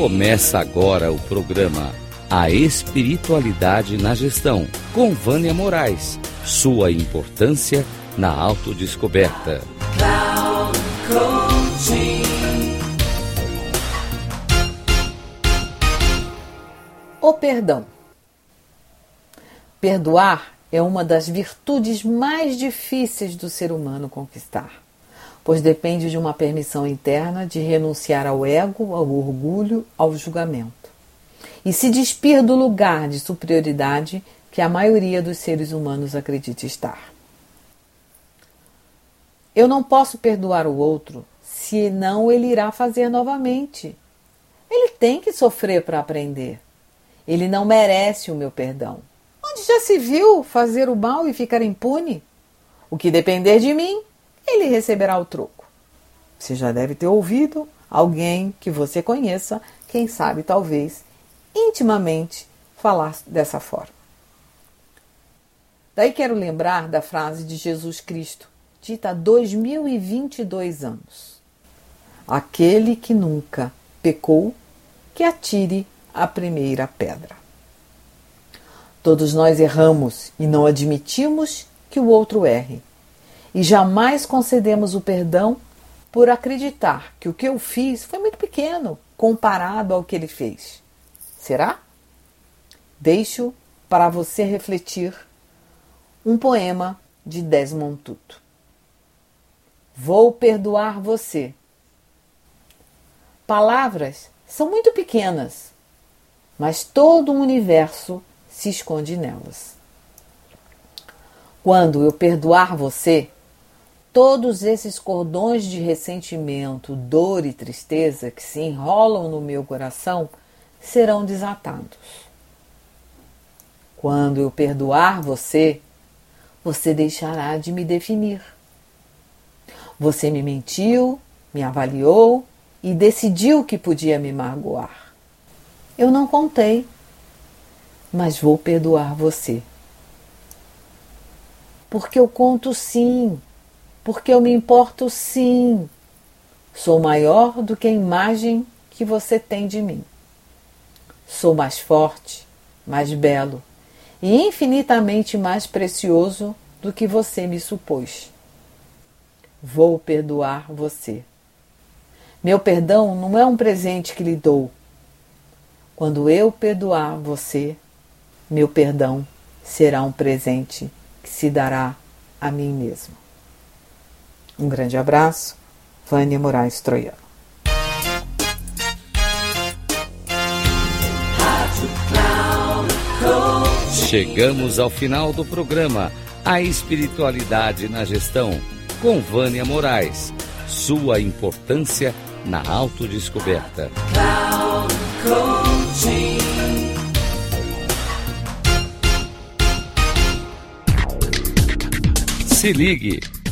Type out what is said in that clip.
Começa agora o programa A Espiritualidade na Gestão, com Vânia Moraes. Sua importância na autodescoberta. O perdão. Perdoar é uma das virtudes mais difíceis do ser humano conquistar pois depende de uma permissão interna de renunciar ao ego, ao orgulho, ao julgamento e se despir do lugar de superioridade que a maioria dos seres humanos acredita estar. Eu não posso perdoar o outro, senão ele irá fazer novamente. Ele tem que sofrer para aprender. Ele não merece o meu perdão. Onde já se viu fazer o mal e ficar impune? O que depender de mim, ele receberá o troco. Você já deve ter ouvido alguém que você conheça, quem sabe talvez intimamente, falar dessa forma. Daí quero lembrar da frase de Jesus Cristo, dita há 2022 anos: Aquele que nunca pecou, que atire a primeira pedra. Todos nós erramos e não admitimos que o outro erre e jamais concedemos o perdão por acreditar que o que eu fiz foi muito pequeno comparado ao que ele fez. Será? Deixo para você refletir um poema de Desmond Tutu. Vou perdoar você. Palavras são muito pequenas, mas todo o universo se esconde nelas. Quando eu perdoar você, todos esses cordões de ressentimento, dor e tristeza que se enrolam no meu coração serão desatados. Quando eu perdoar você, você deixará de me definir. Você me mentiu, me avaliou e decidiu que podia me magoar. Eu não contei, mas vou perdoar você. Porque eu conto sim porque eu me importo sim. Sou maior do que a imagem que você tem de mim. Sou mais forte, mais belo e infinitamente mais precioso do que você me supôs. Vou perdoar você. Meu perdão não é um presente que lhe dou. Quando eu perdoar você, meu perdão será um presente que se dará a mim mesmo. Um grande abraço, Vânia Moraes Troiano. Chegamos ao final do programa A Espiritualidade na Gestão, com Vânia Moraes. Sua importância na autodescoberta. Se ligue